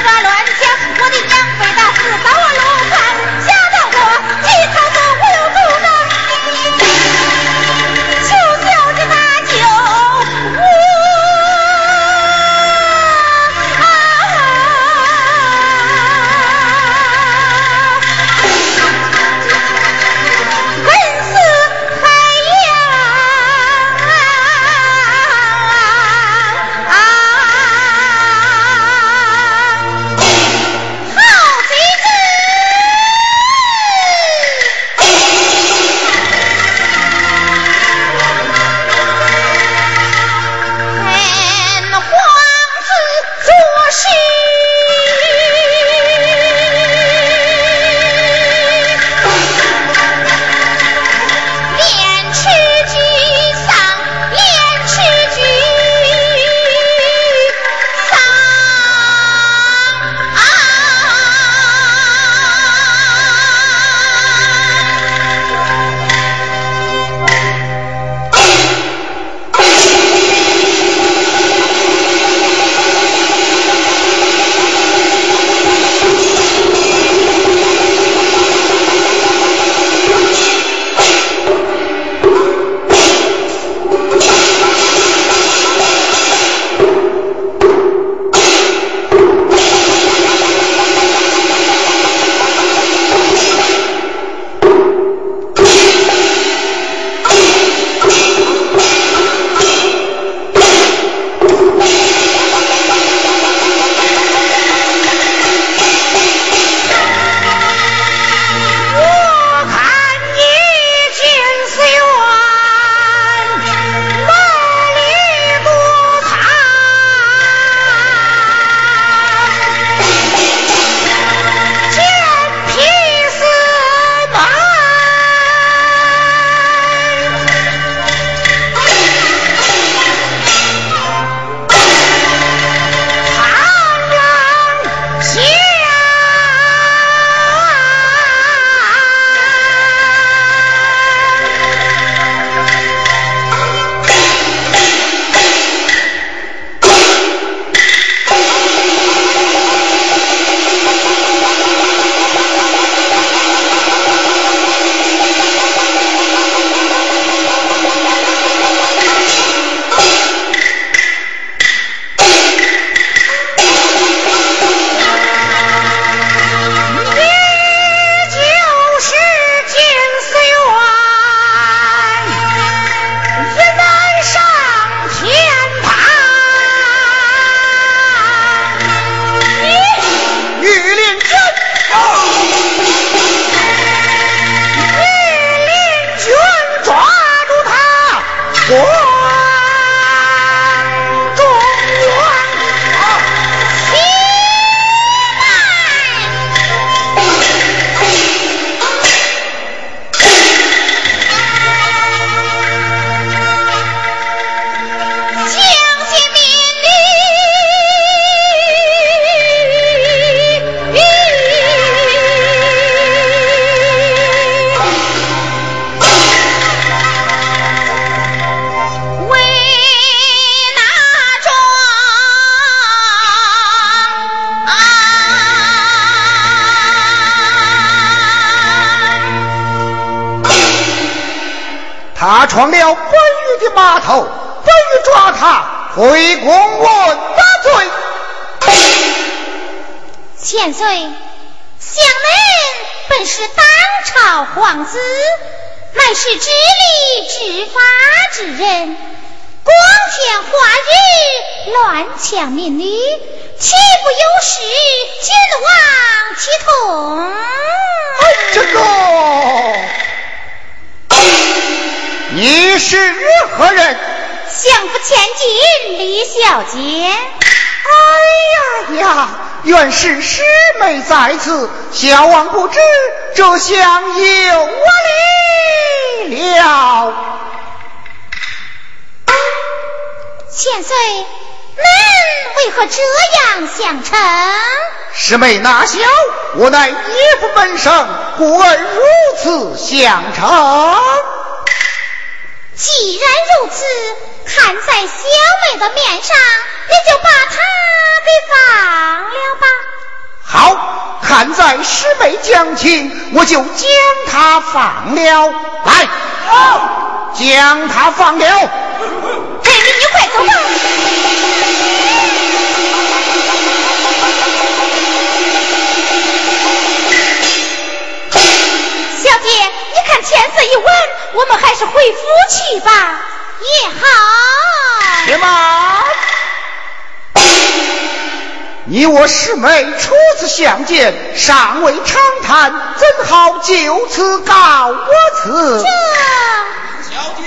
¡Pruébalo! 是何人？相府千金李小姐。哎呀呀，原是师妹在此，小王不知这厢有我礼了。千岁，恁为何这样相称？师妹哪晓，我乃义父门生，故而如此相称。既然如此，看在小妹的面上，你就把他给放了吧。好，看在师妹讲情，我就将他放了。来，好将他放了。嘿，你你快走吧。小姐，你看天色已晚，我们还是回府去吧，也好。且慢，你我师妹初次相见，尚未长谈，怎好就此告我辞？这小姐，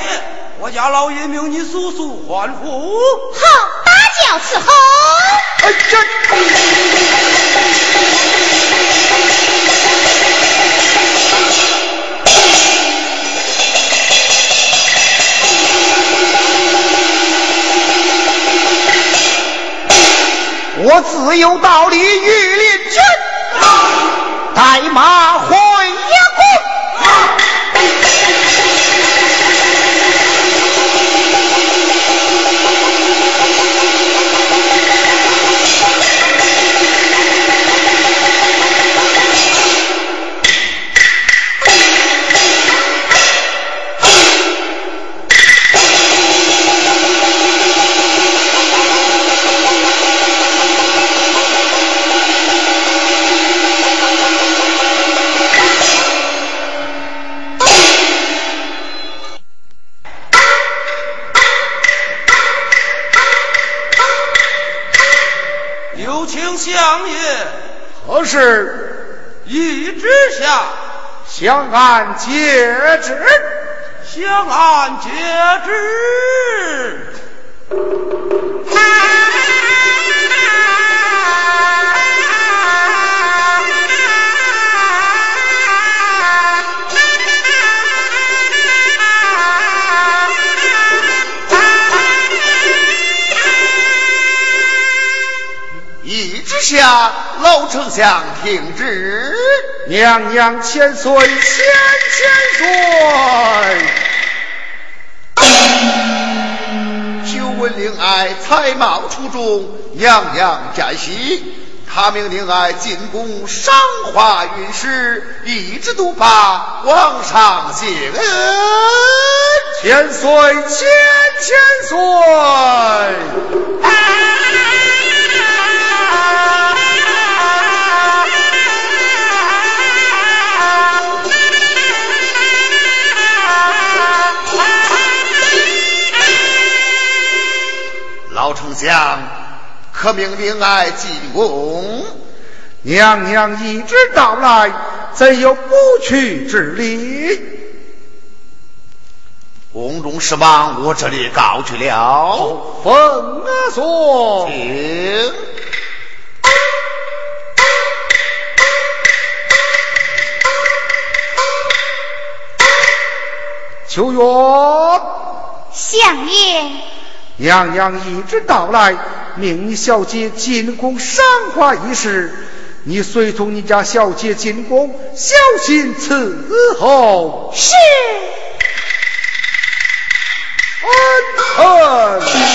我家老爷命你速速还府。好，打轿伺候。哎，这。我自有道理，御林军。带马回是一直下相安皆知。相安皆知。丞相听旨。娘娘千岁，千千岁。久闻令爱才貌出众，样样占悉。他命令爱进宫赏花运诗，一直都把皇上谢恩。千岁，千千岁。可命令爱进宫？娘娘一直到来，怎有不去之理？宫中事忙，我这里告去了。奉阿所。请。秋月，相爷，娘娘一直到来，命你小姐进宫赏花一事，你随同你家小姐进宫，小心伺候。是。安臣。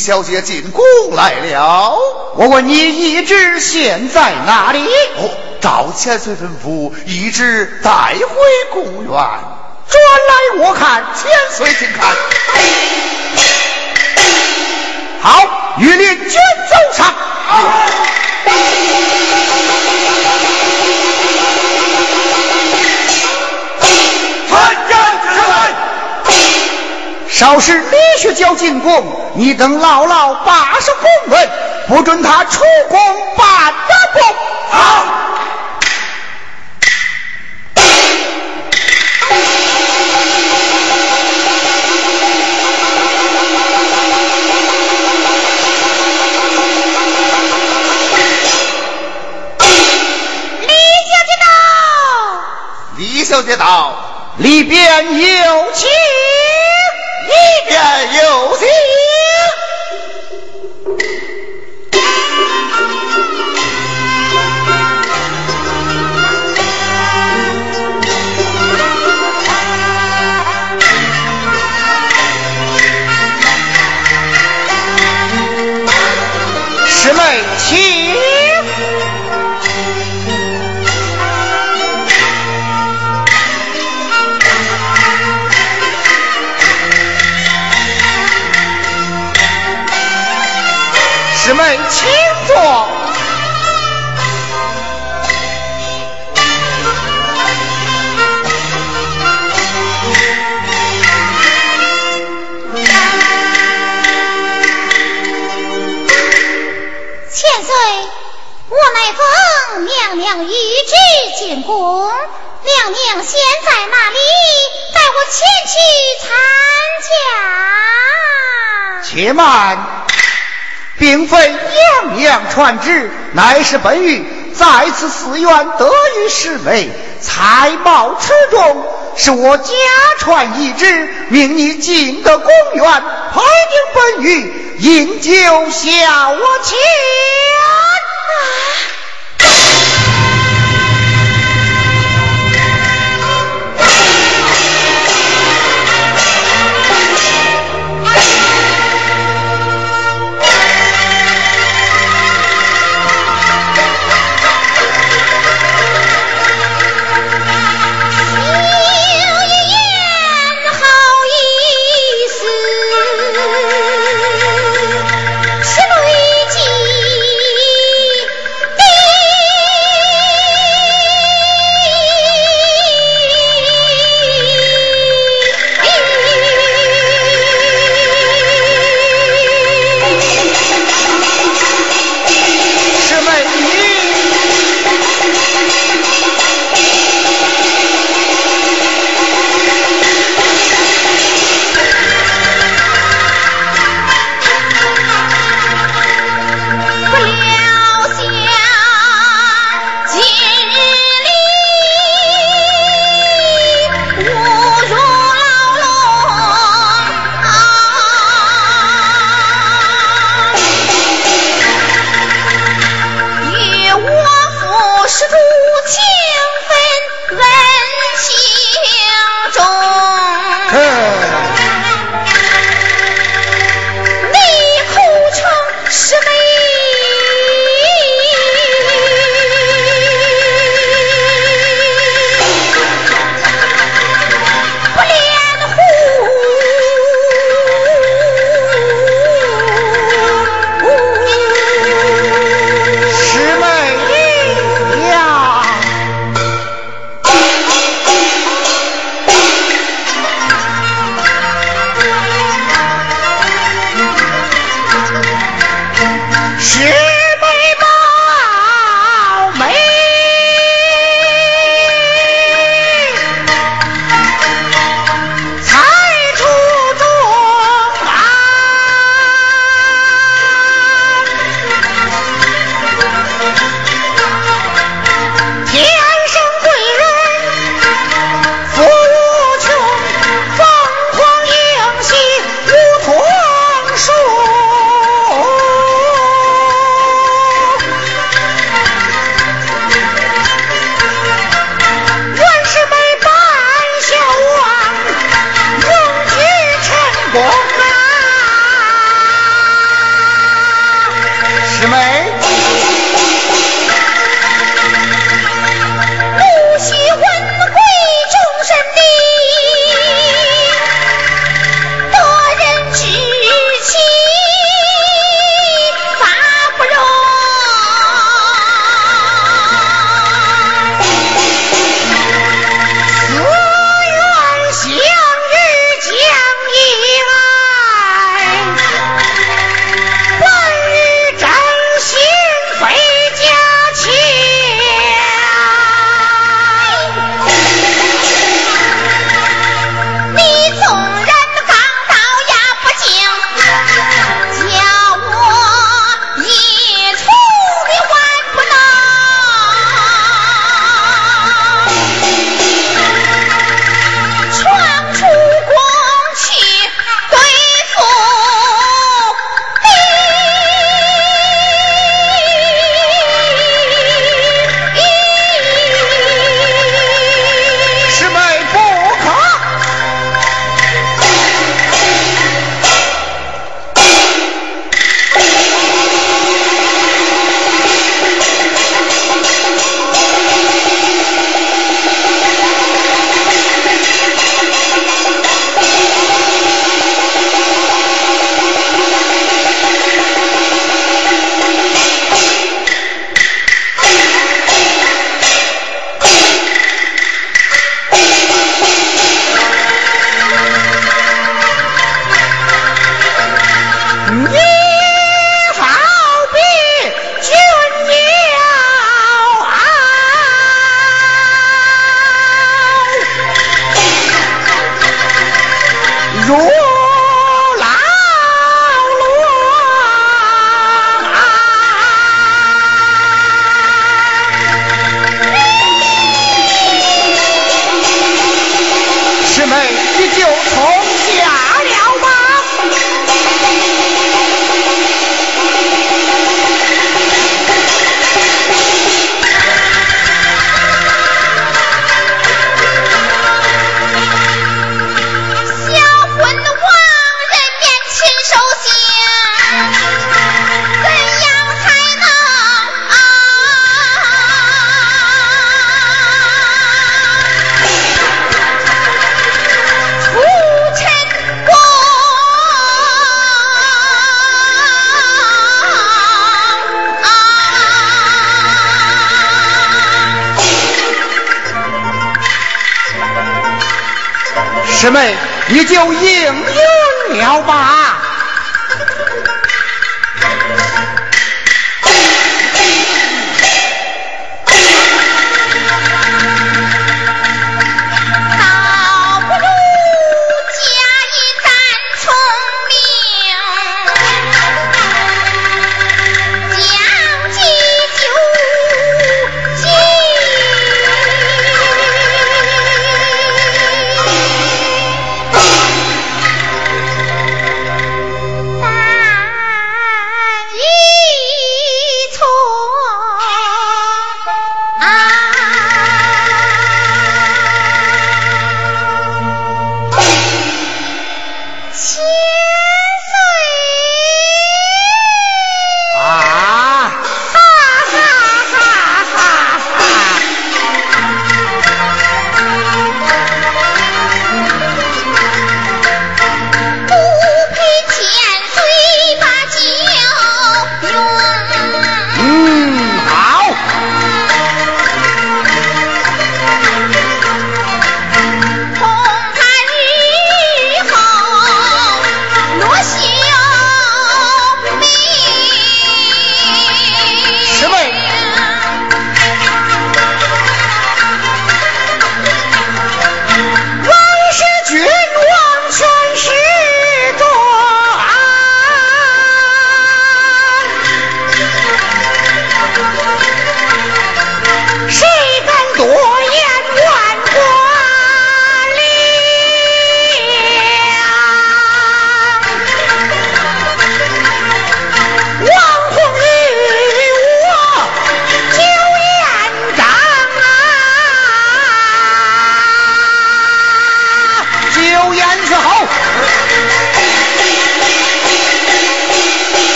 小姐进宫来了。我问你，一直现在哪里？哦，赵千岁吩咐，一直带回宫园。转来我看，千岁请看。好，御林卷走上。稍时李学教进宫，你等牢牢把守宫门，不准他出宫半步。好。李小姐到，李小姐到，里边有请。里边师妹，请坐。千岁，我乃奉娘娘懿旨进宫，娘娘现在哪里？带我前去参加。且慢，并非样样传旨，乃是本欲在此寺院得遇师妹，才貌出众，是我家传一支，命你进得公园，陪定本欲，饮酒消遣。有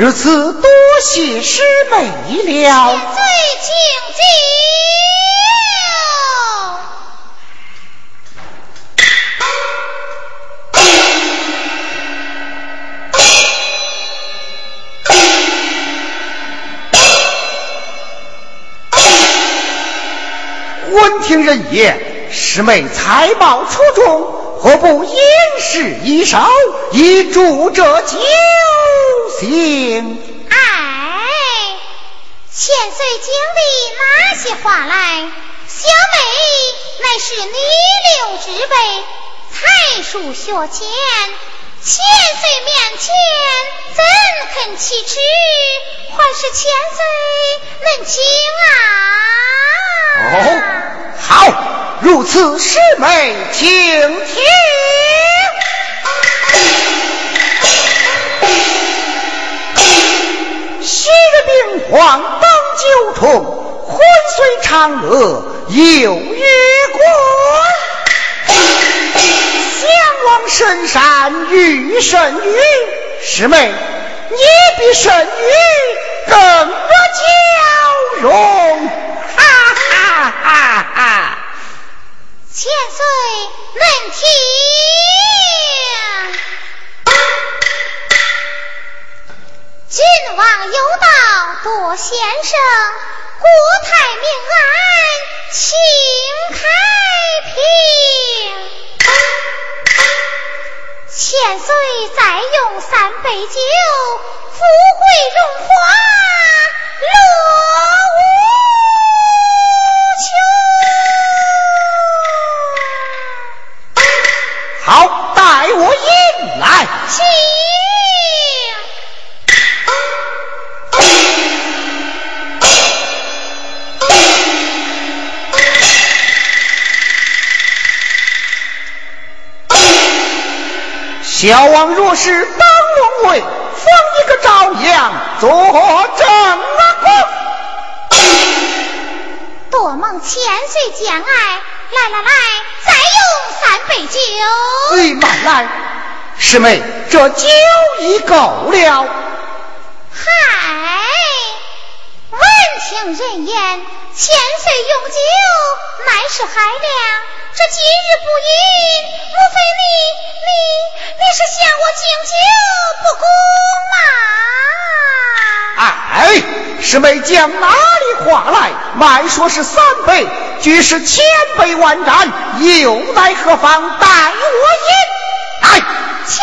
如此多谢师妹了。千岁，请进。闻听人言，师妹才貌出众。何不因事一首，以助这酒兴？哎，千岁经历那些话来？小妹乃是女流之辈，才疏学浅，千岁面前怎肯启齿？还是千岁能请啊！哦，好。如此师妹，请听。日病患当九重，婚虽长乐有余关。相望深山遇神女，师妹，你比神女更得娇容。哈哈哈哈！千岁能听。君王有道多先生，国泰民安庆太平。千岁再用三杯酒，富贵荣华乐无小王若是当龙位，封一个朝阳做正宫。多蒙千岁将爱，来来来，再用三杯酒。哎，慢来，师妹，这酒已够了。嗨，闻听人言，千岁用酒乃是海量。这今日不饮，莫非你你你是嫌我敬酒不公吗？哎，师妹讲哪里话来？慢说是三杯，俱是千杯万盏，又奈何方？待我饮。来，请。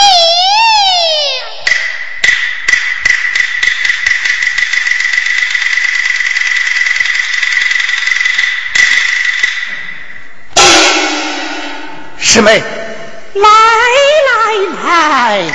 师妹，来来来。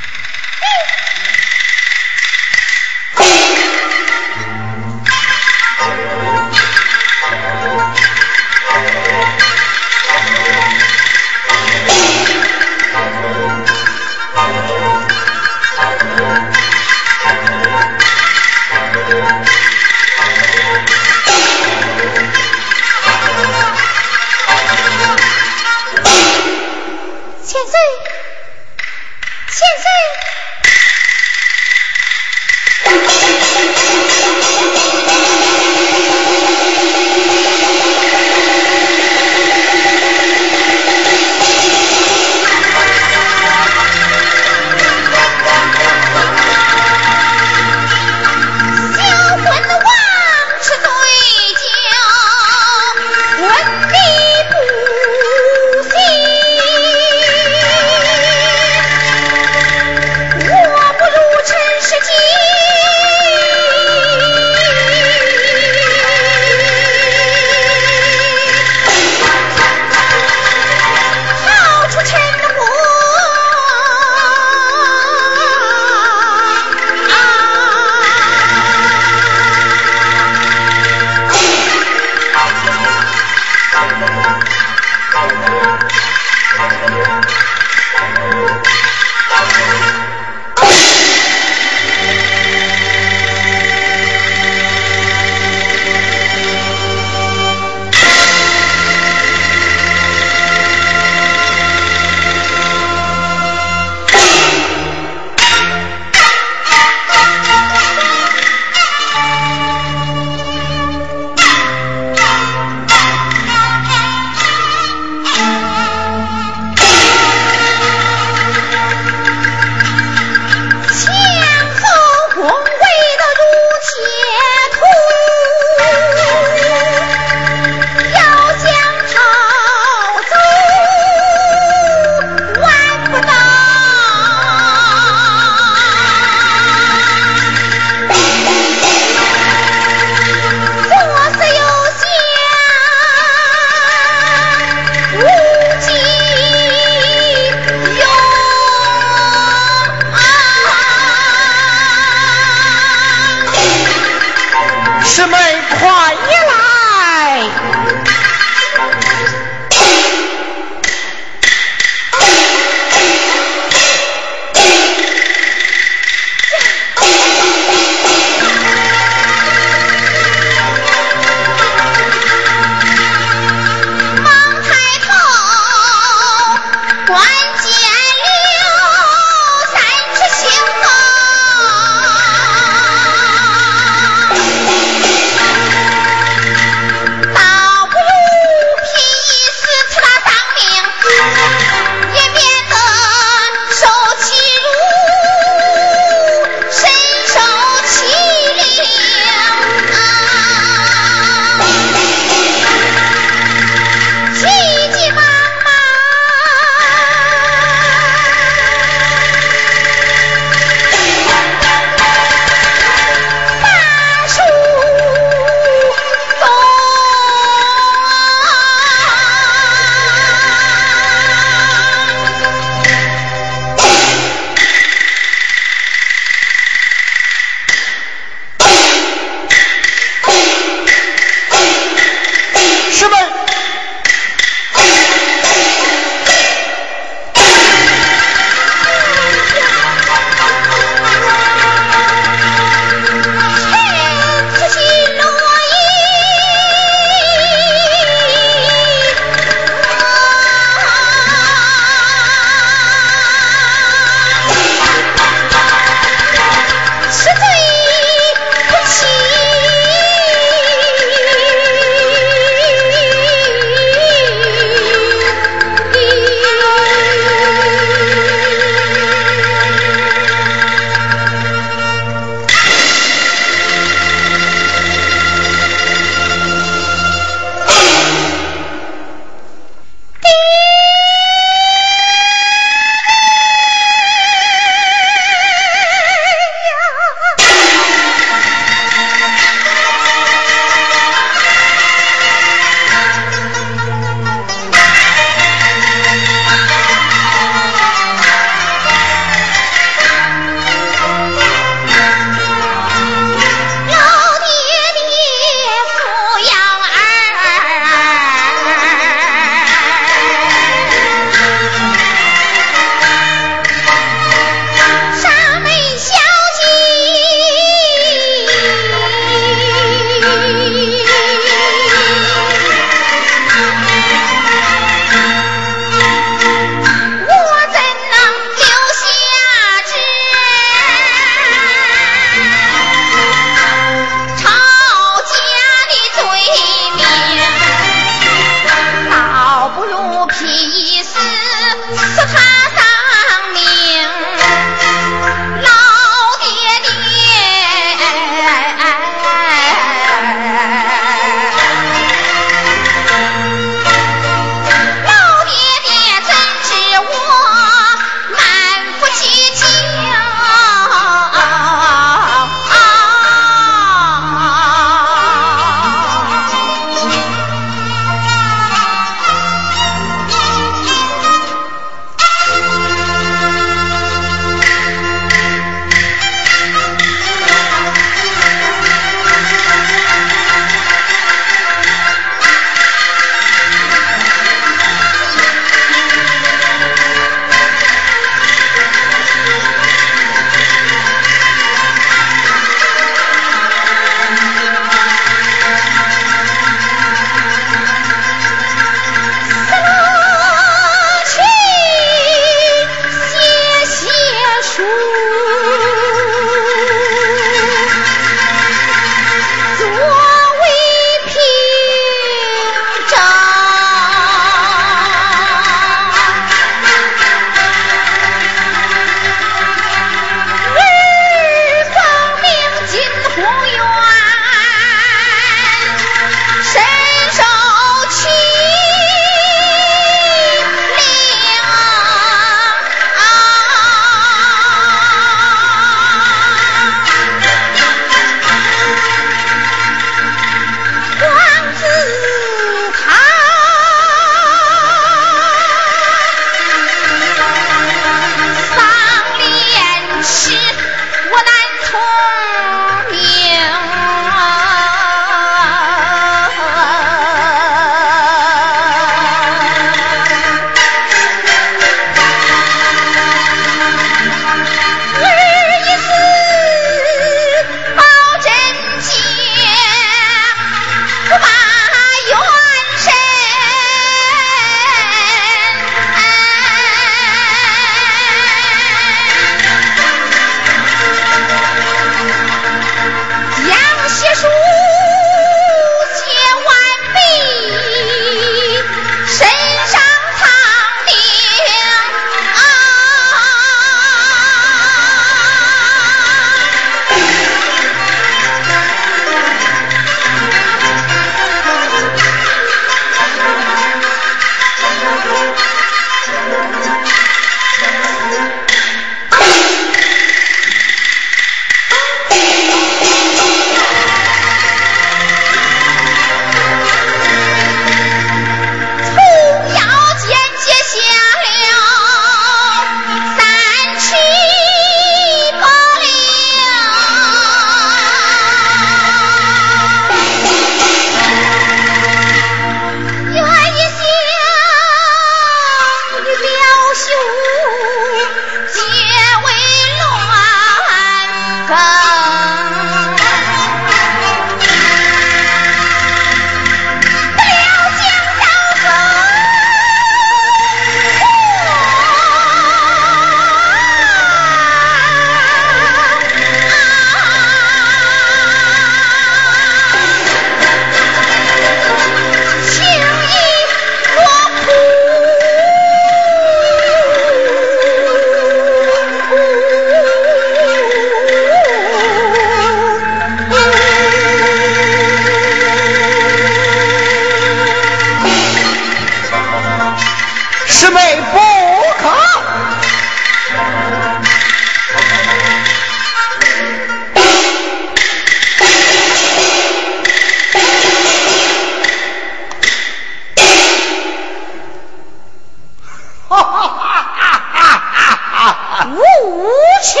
无情，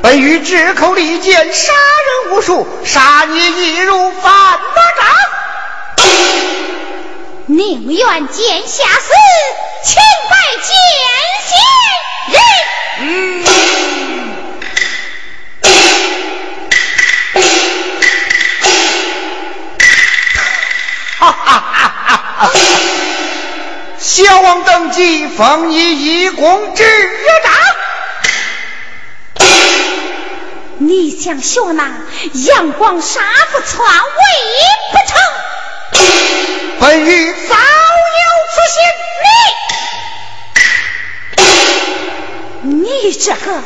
本欲只口利剑，杀人无数，杀你亦如反魔掌，宁愿剑下死，千百剑心人。嗯，哈哈哈哈哈哈。小王登基，封你一公之长。你想学那阳光杀父篡位不成？本欲早有此心，你你这个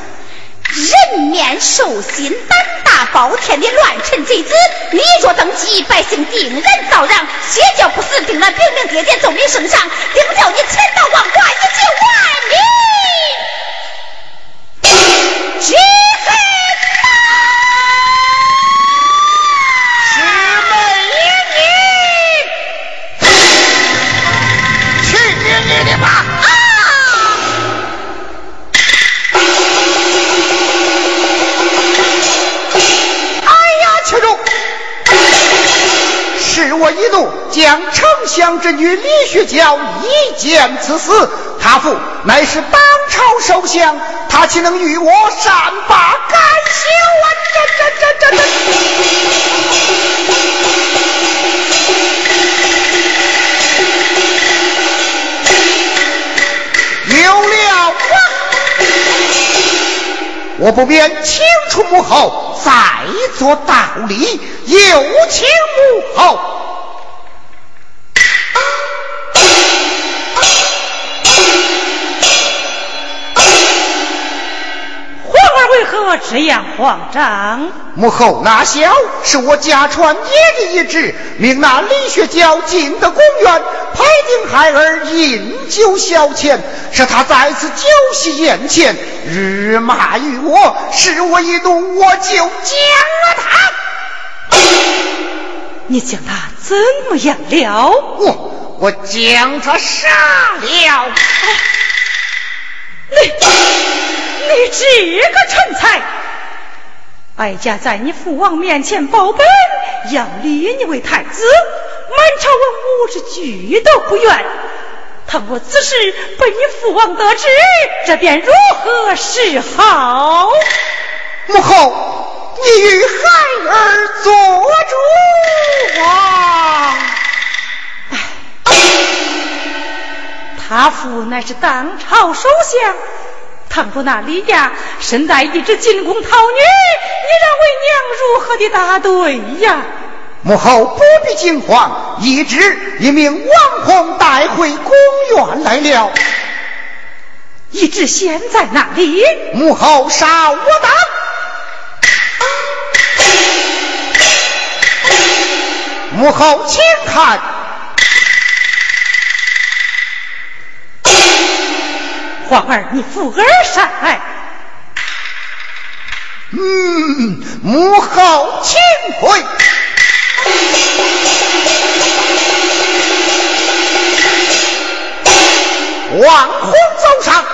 人面兽心、胆大包天的乱臣贼子！你若登基，百姓定然遭殃；邪教不死，定了兵兵爹爹，奏明圣上，定叫你千刀万剐，一绝万民将丞相之女李学娇一剑刺死。他父乃是当朝首相，他岂能与我善罢甘休啊？这这这这这！有了我不便请出母后，再做道理。有请母后。这样慌张？母后那小是我家传爷的一旨，命那李学娇进得宫院，陪定孩儿饮酒消遣，使他在此酒席宴前日骂于我，使我一怒，我就将了他。你将他怎么样了？我我将他杀了。你你这个蠢材！哀家在你父王面前报本，要立你为太子，满朝文武是举都不愿。倘若此事被你父王得知，这便如何是好？母后。你与孩儿做主啊！他父乃是当朝首相，倘若那李家身带一只进宫桃女，你让为娘如何的答对呀？母后不必惊慌，一只一名王皇带回宫院来了。一只现在哪里？母后杀我等。母后，请看，皇儿，你扶儿上来。嗯，母后，请回。王皇走上。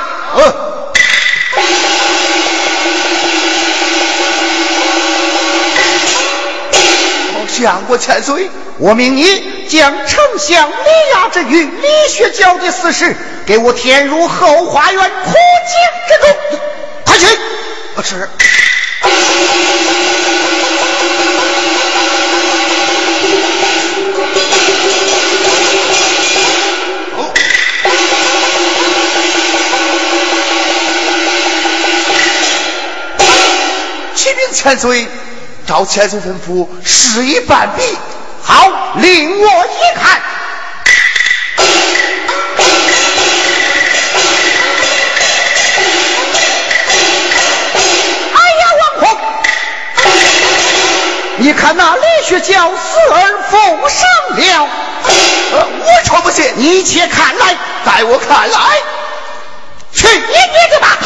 相国千岁，我命你将丞相李亚之与李雪娇的死事，给我填入后花园枯井之中。快去！是。启禀千岁。照千岁吩咐，事已办毕。好，令我一看。哎呀，王婆！你看那李学娇死而复生了。呃，我瞧不信。你且看来，在我看来。去你爹的吧！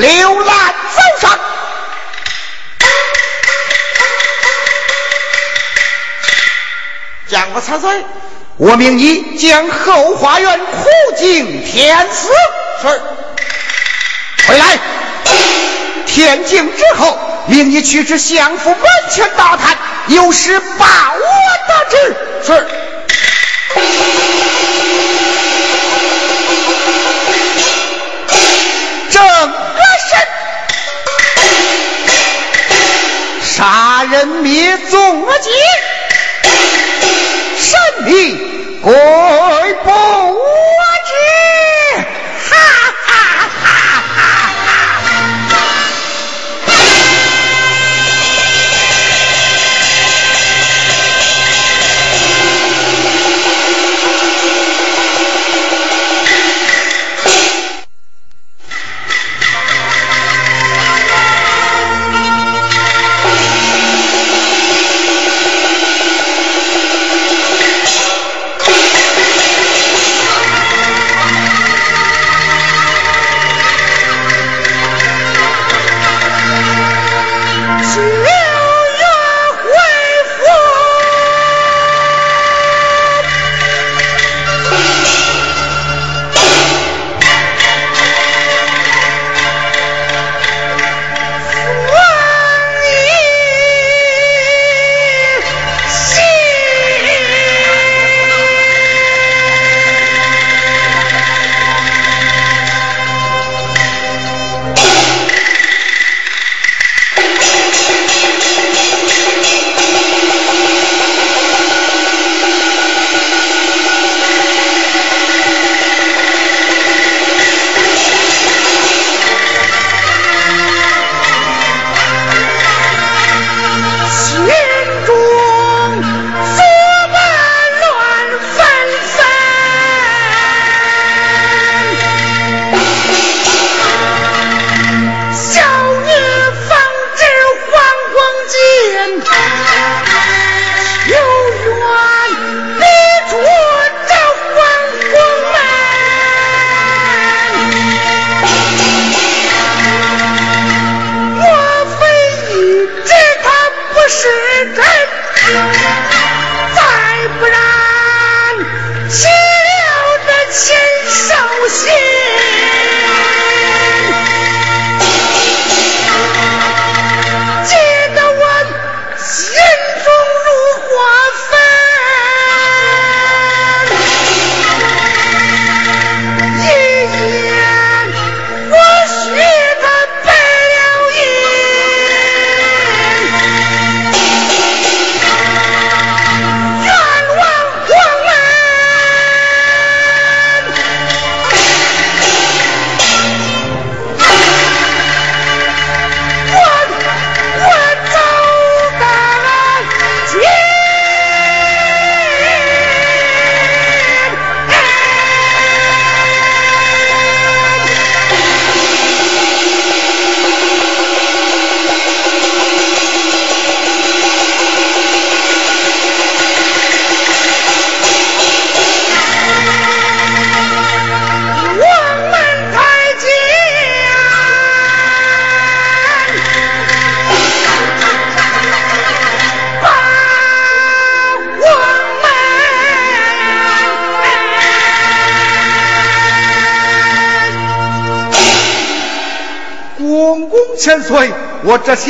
刘兰走上，将我参岁，我命你将后花园苦井填死。是。回来，天晴之后，命你去至相府门前大坛，有事报我得知。是。人灭宗节，神明鬼不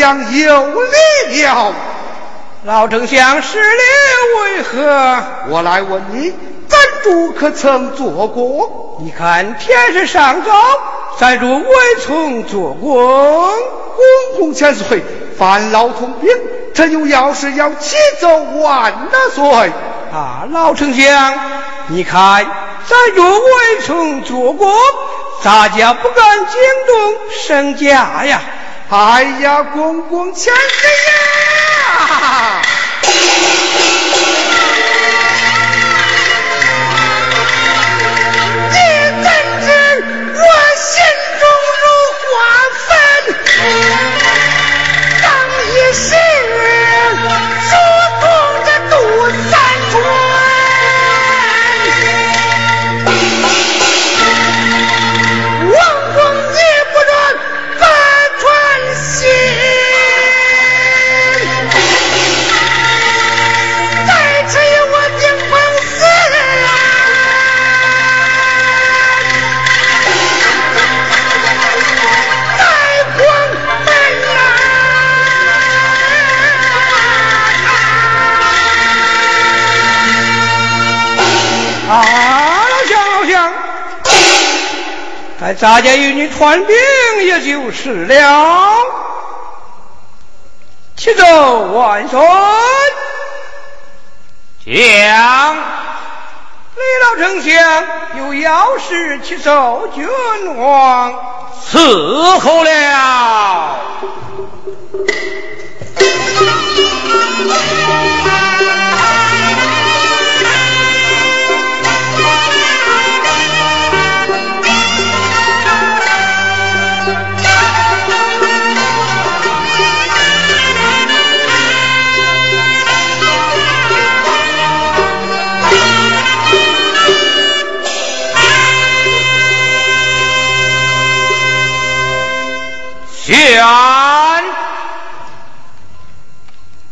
将有礼了。老丞相失礼为何？我来问你，赞主可曾做过？你看天是上早，咱主未曾做过。公公千岁，烦劳通禀，臣有要事要启奏万大岁。啊，老丞相，你看咱主未曾做过，咱家不敢惊动圣驾呀。哎呀，公公千岁呀！咱家与你传兵也就是了。启奏万岁！将李老丞相有要事启奏君王，伺候了。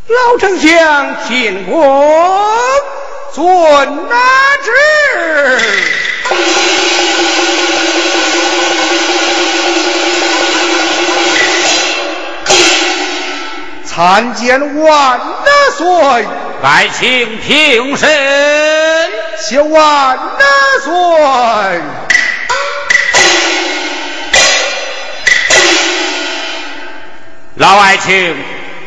老丞相进宫，遵拿旨。参见万大岁，爱卿平身。谢万大岁。老爱卿，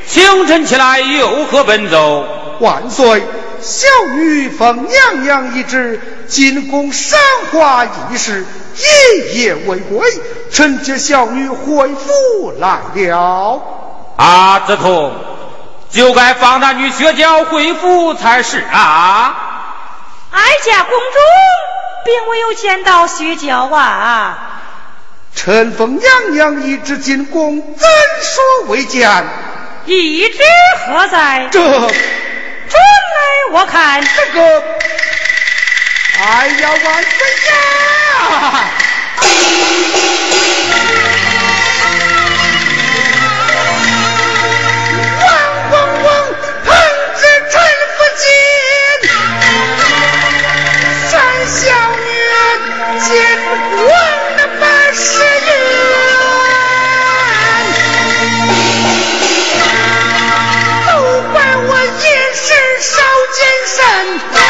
清晨起来有何奔走？万岁，小女奉娘娘懿旨，进宫赏花一事，一夜未归，臣接小女回府来了。阿，子通，就该放那女学娇回府才是啊！哀家公主并未有见到薛娇啊。臣奉娘娘一旨进宫，怎说未见？一旨何在？这，准来我看。这个，哎呀，万岁呀！谨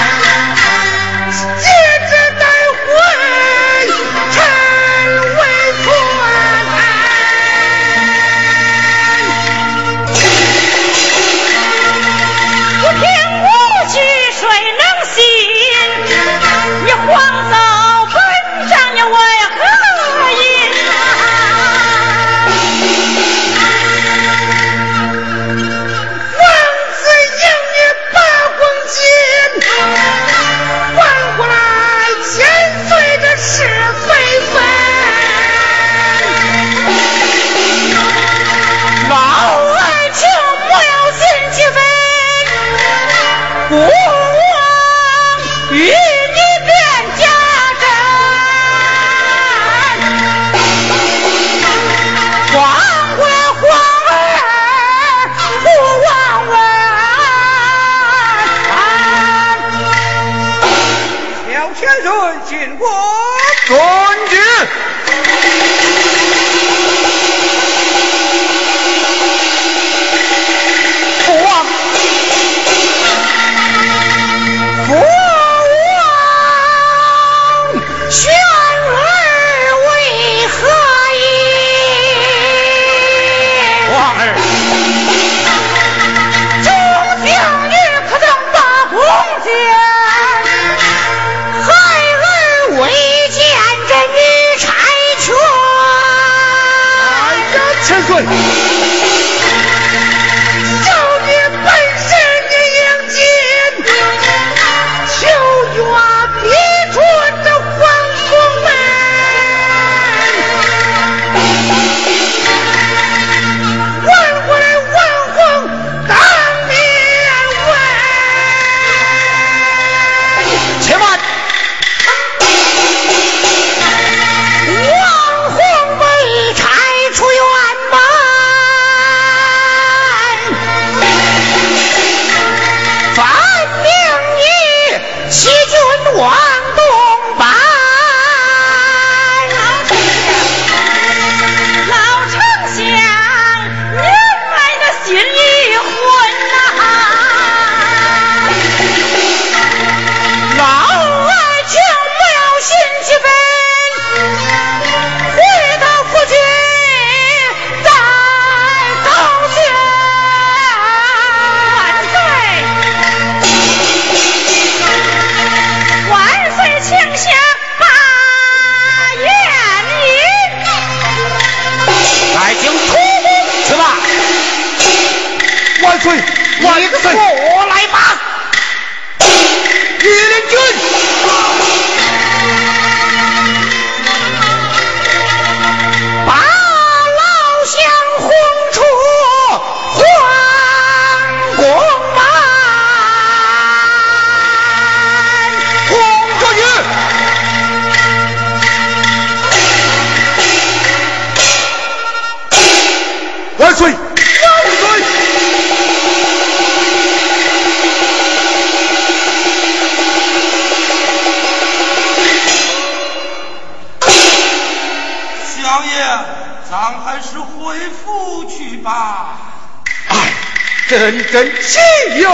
真真岂有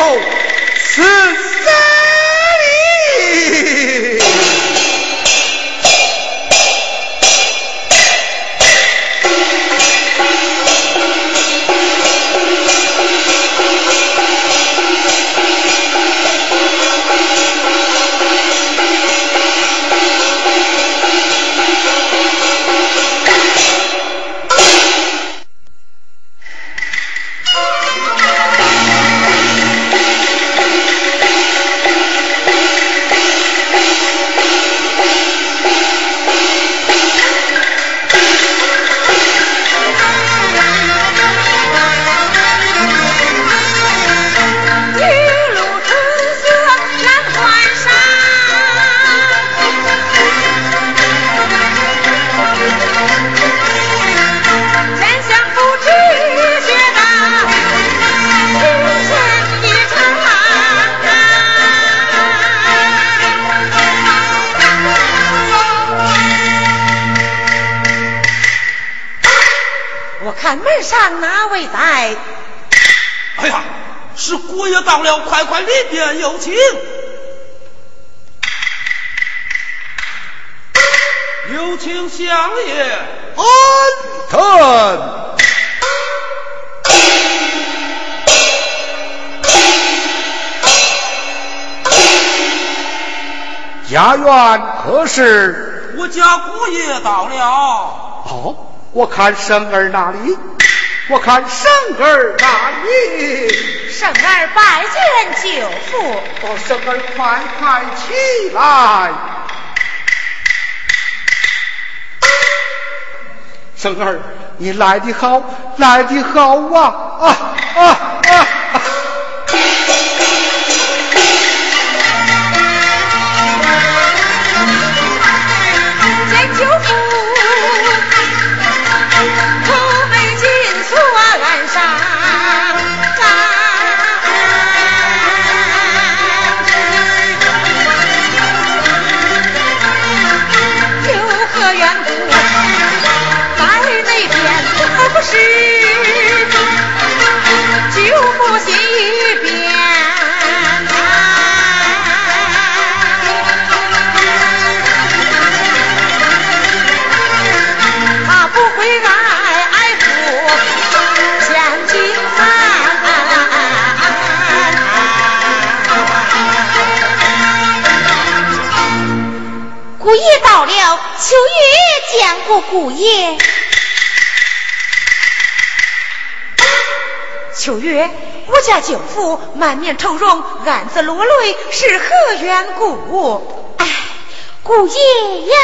我家姑爷到了。哦，我看生儿那里，我看生儿那里。生儿拜见舅父。哦，生儿快快起来！生儿，你来的好，来的好啊啊啊是舅母心一变？他不会爱爱父千金姑爷到了，秋月见过姑爷。主曰，我家舅父满面愁容，暗自落泪，是何缘故？哎，姑爷呀！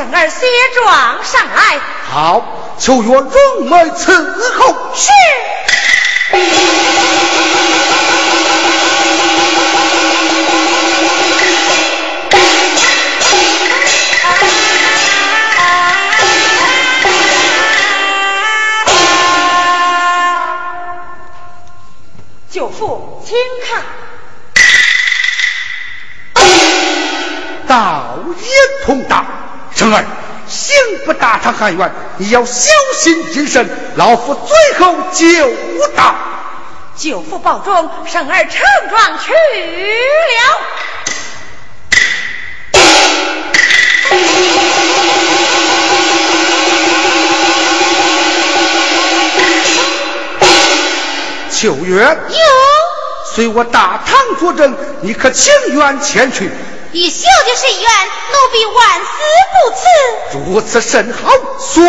生儿卸妆上来。好，求约容妹伺候。是。不大唐汉元，你要小心谨慎。老夫最后就到。舅父保重，生儿成状去了。秋月，有随我大唐作证，你可情愿前去？以小姐是愿，奴婢万死不辞。如此甚好，随我